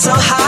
So high,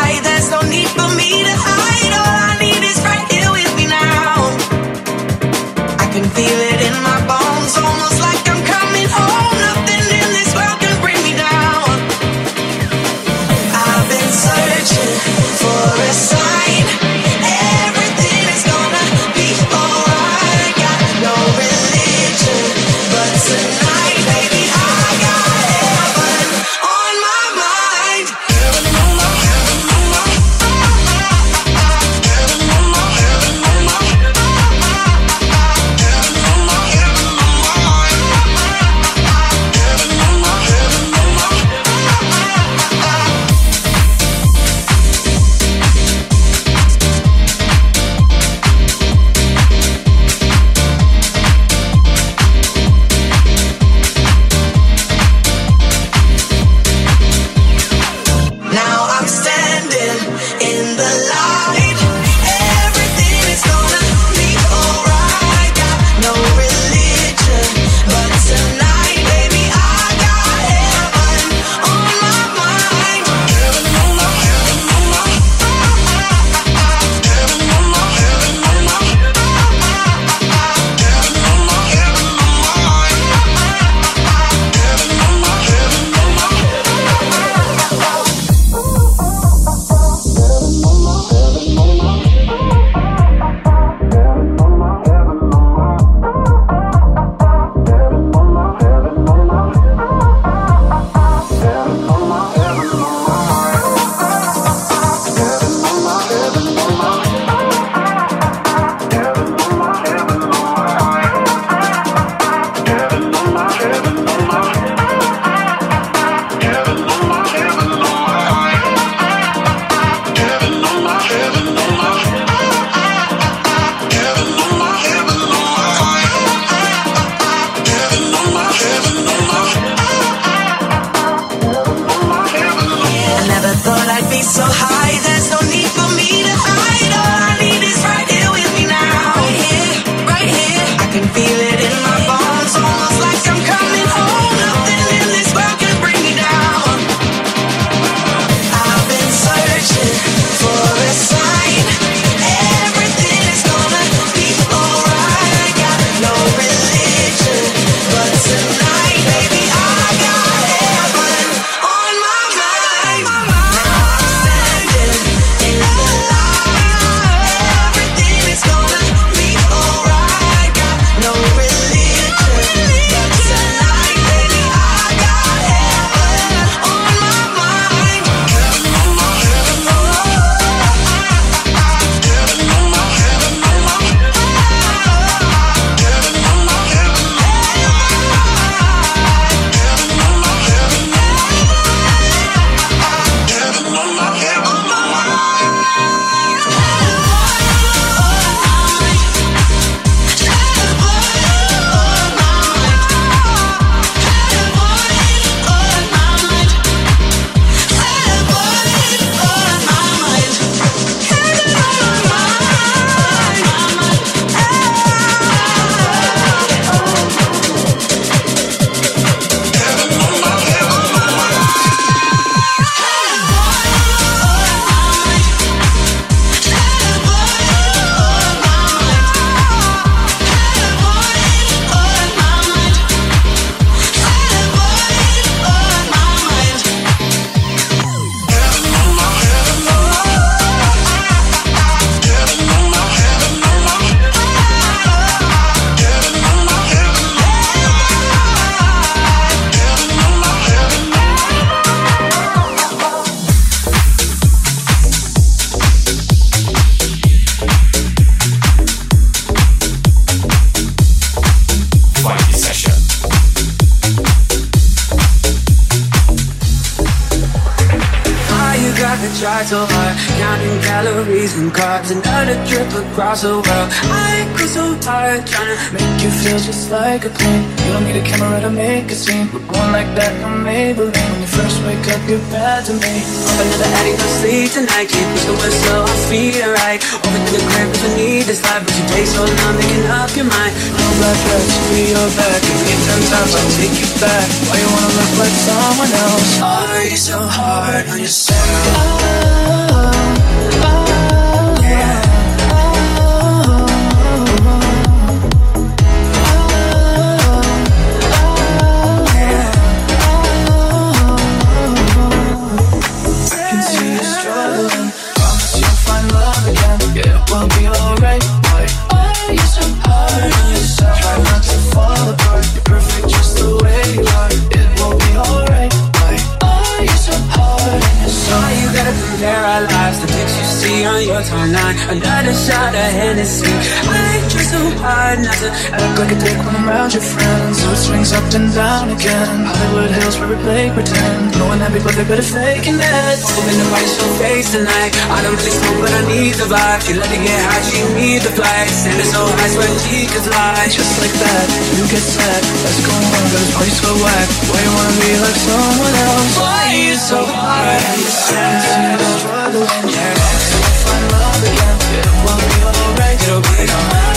across the world. I go so hard, trying to make you feel just like a queen. You don't need a camera to make a scene. We're going like that on Maybelline. When you first wake up, you're bad to me. Up another addict, no sleep tonight. Can't push the whistle, I'll speed right. Over to the crib, cause I need this life, but you take so long making up your mind. No black dress, be your back. Give me ten times, I'll take you back. Why you wanna look like someone else? Are you so hard on yourself? Another shot of Hennessy. I try so hard not to act like a dick when I'm around your friends. So it swings up and down again. Hollywood Hills where we play pretend. Knowing happy, but they better faking it. Hoping the body show face tonight. I don't really smoke, but I need the vibe. She let me get high, she need the flight. Standing so high, swear she could. Just like that, you get sad. Let's go on, got this party so whack. Why you wanna be like someone else? Why you so hard? Struggling, yeah. Alright. It'll be alright. Why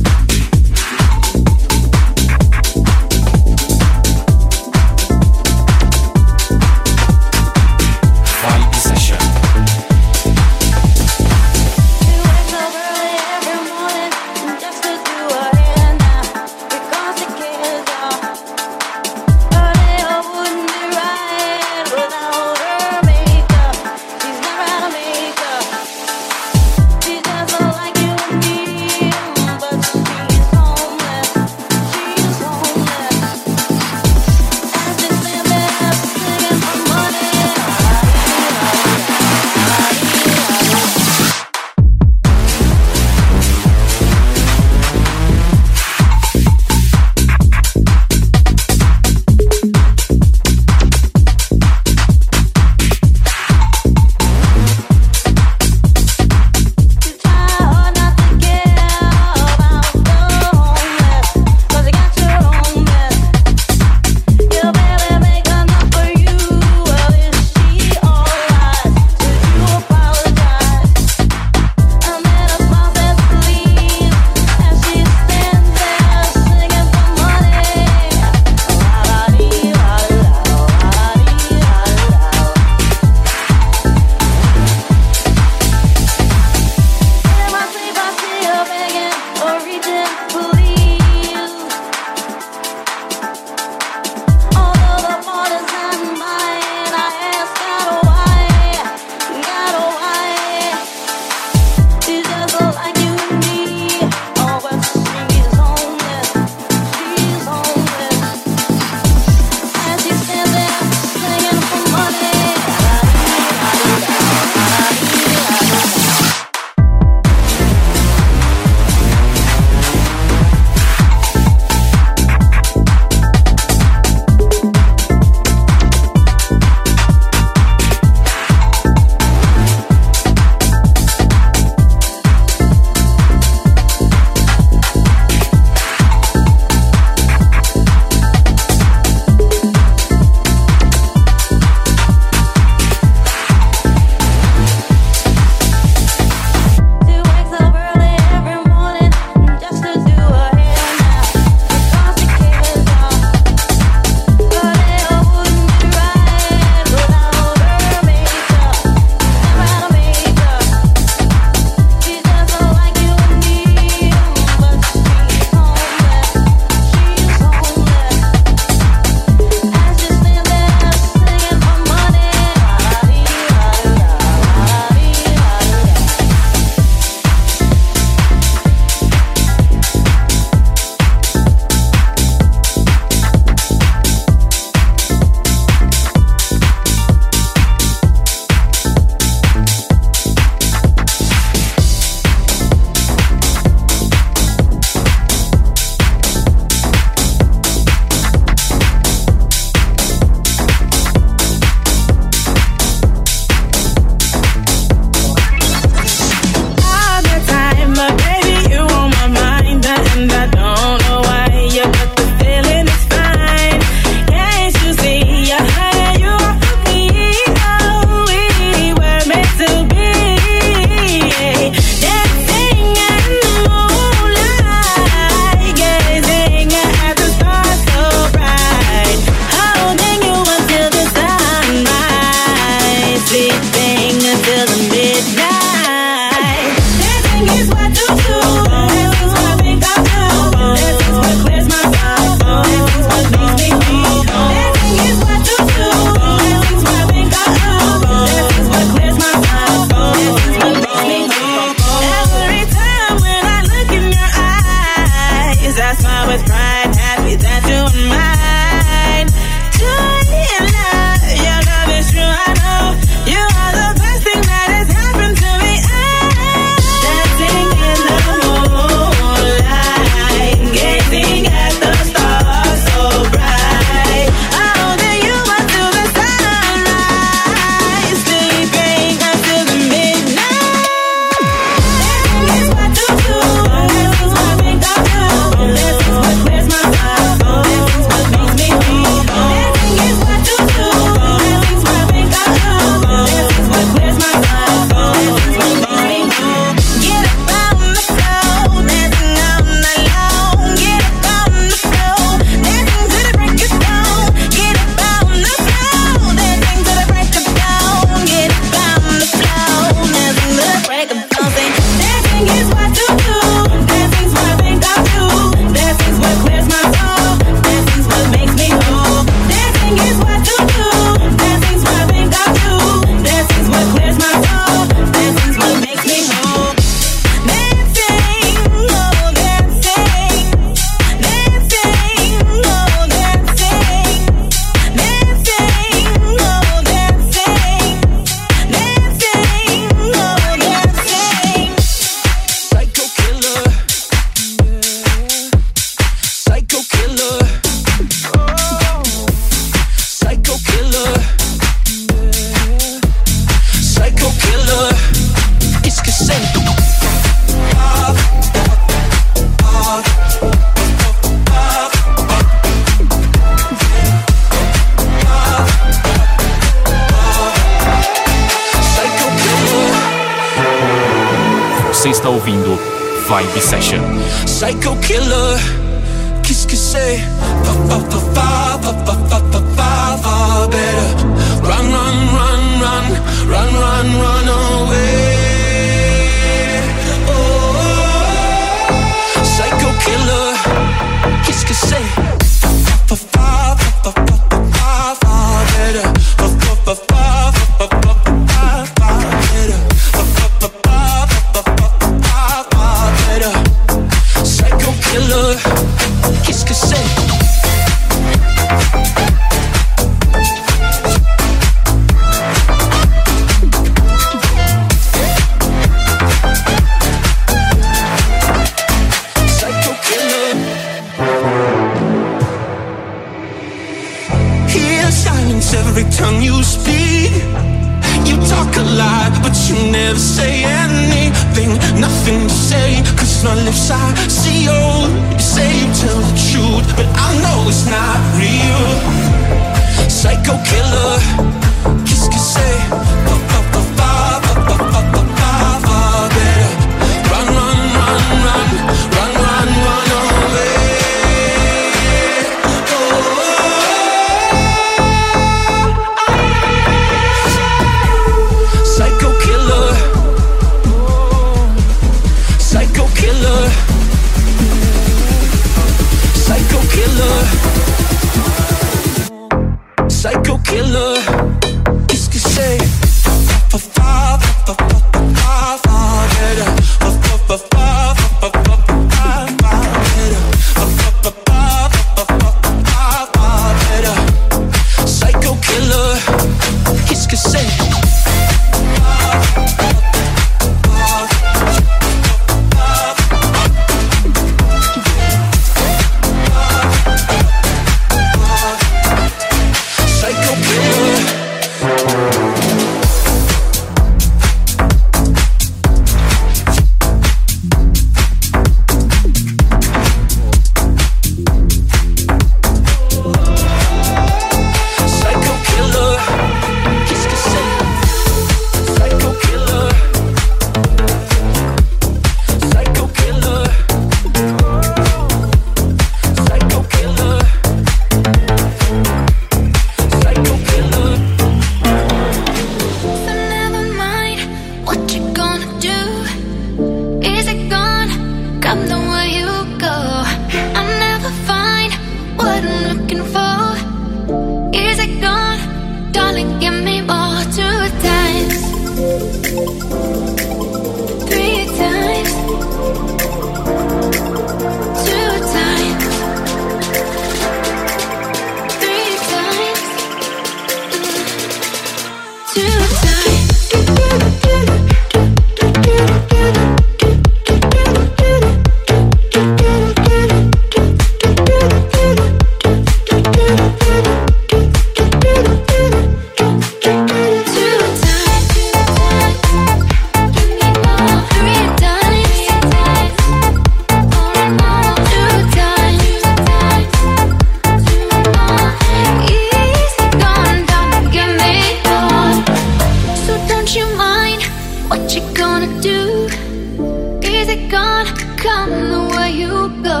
gone, come the way you go.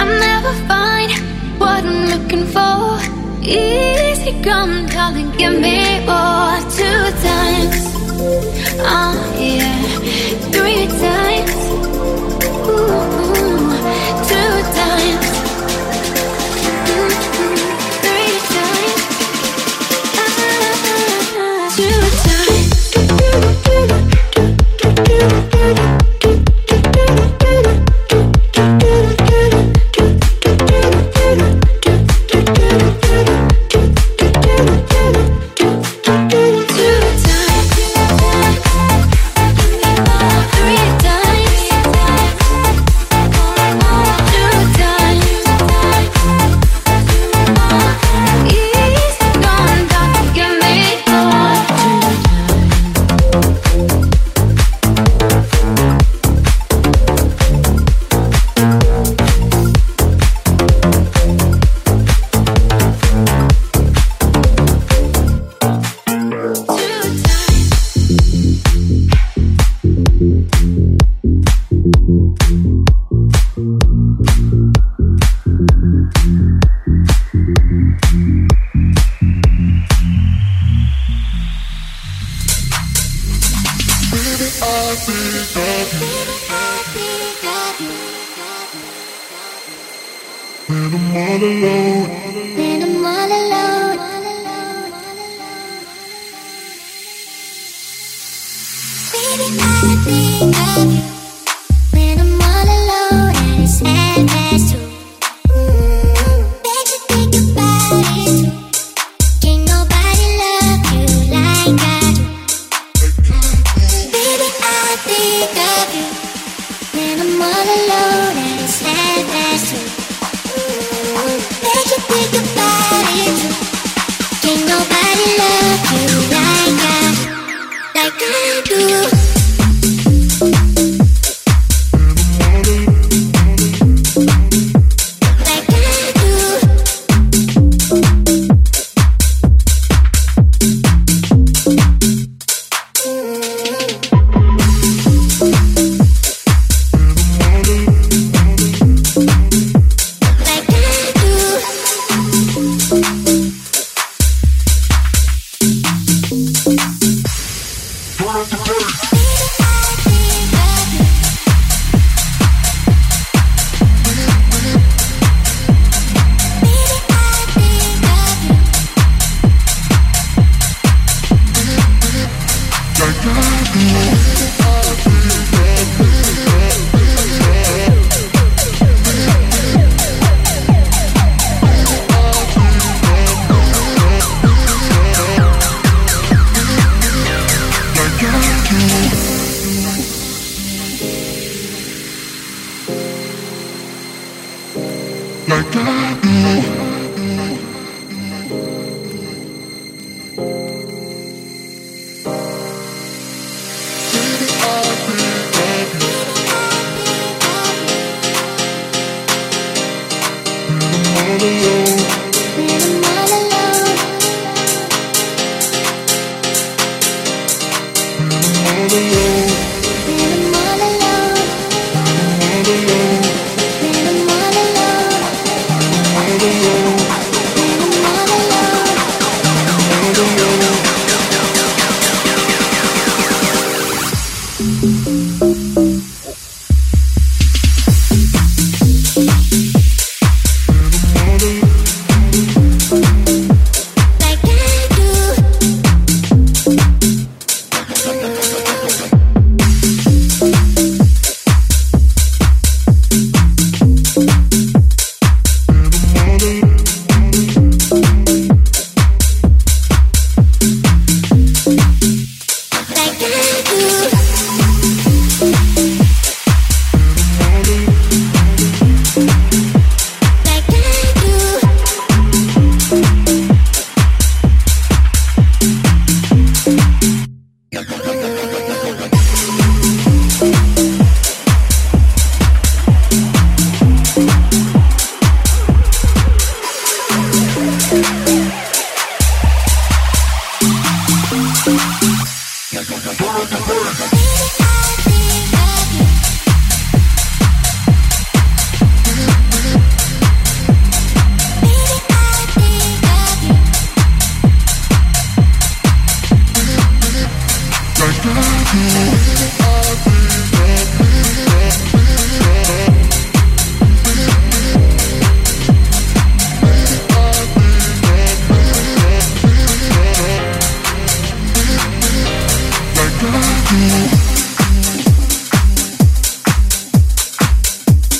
I'll never find what I'm looking for. Easy come, darling, give me more. Two times, oh yeah, three times. Ooh.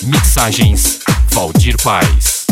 Mixagens Valdir Paz.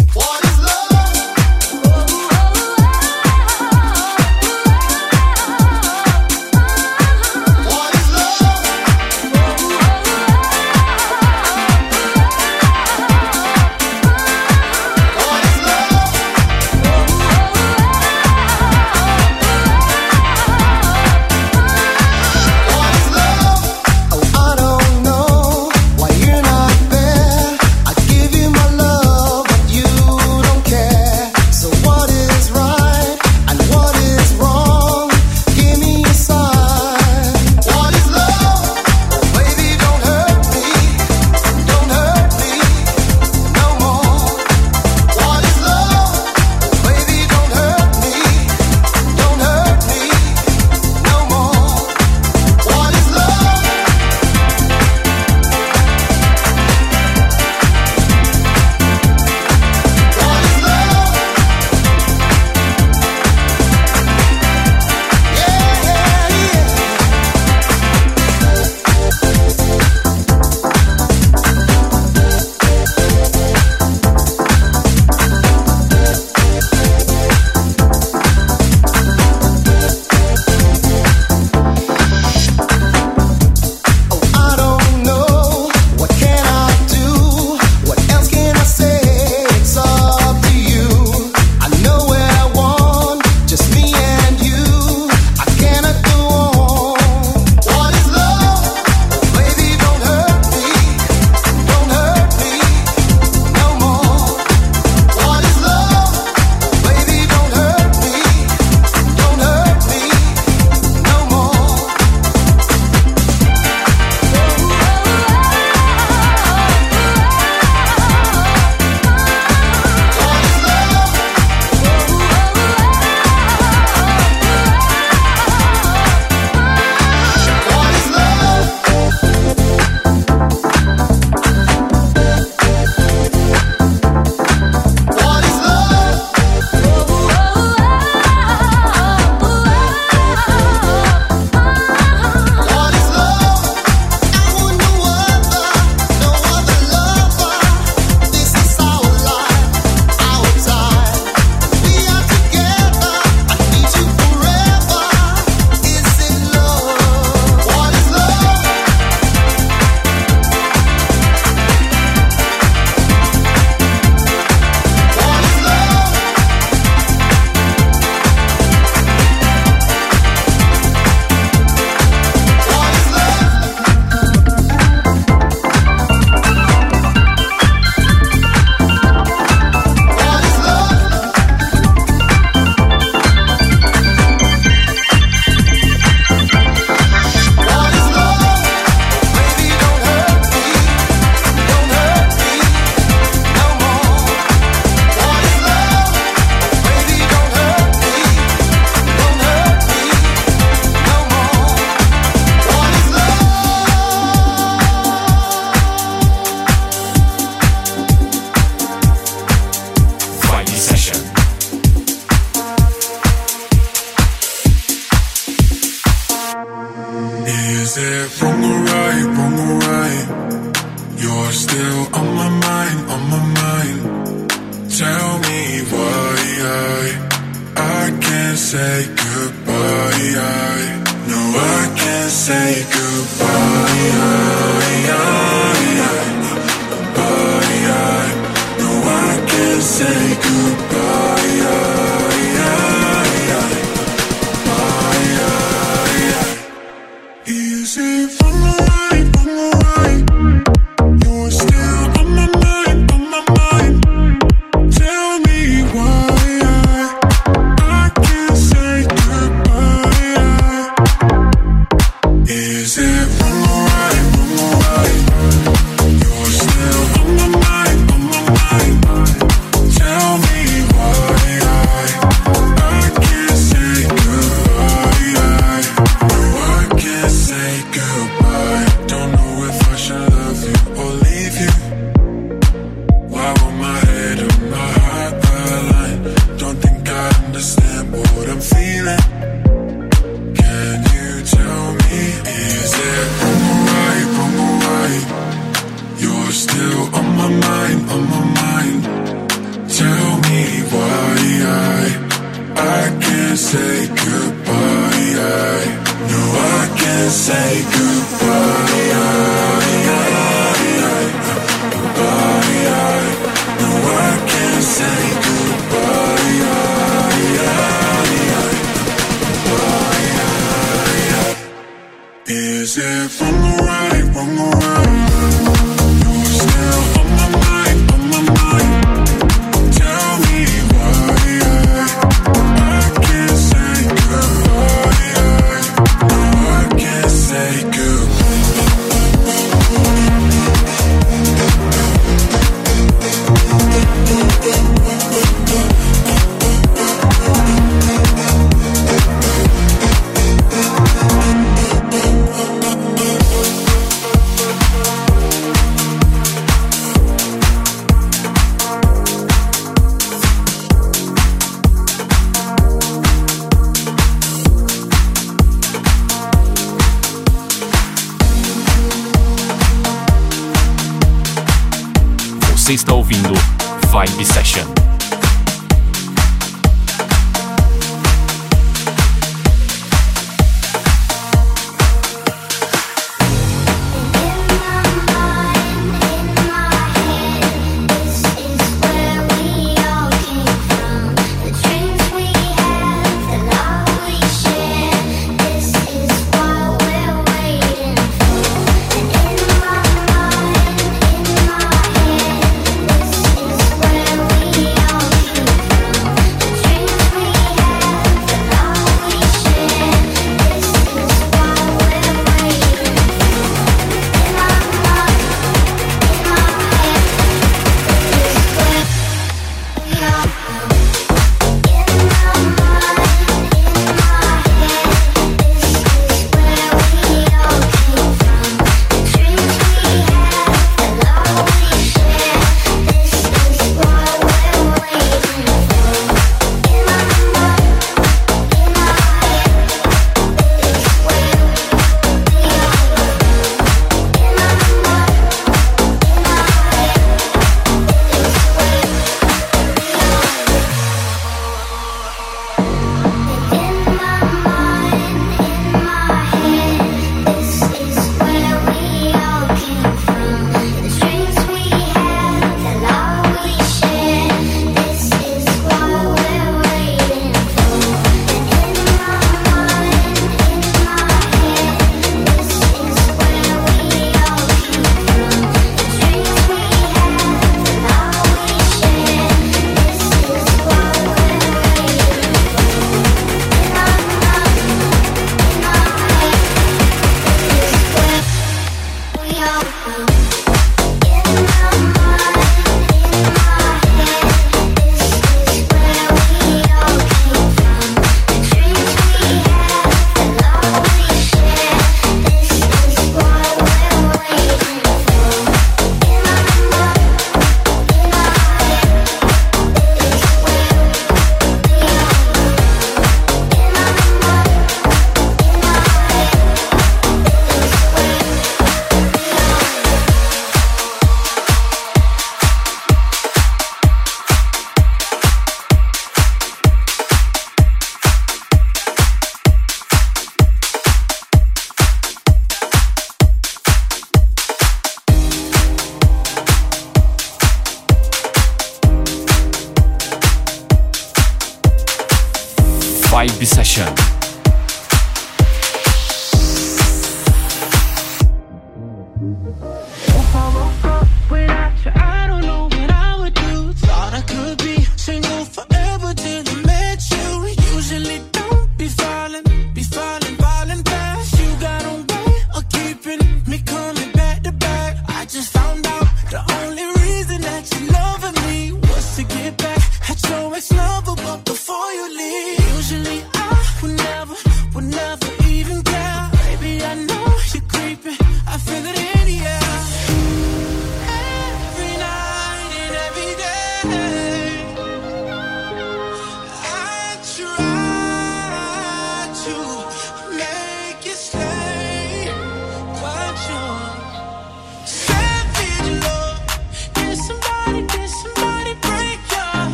Session.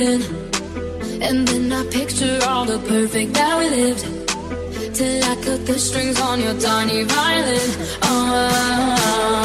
And then I picture all the perfect that we lived. Till I cut the strings on your tiny violin. Oh.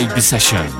Vibe Session.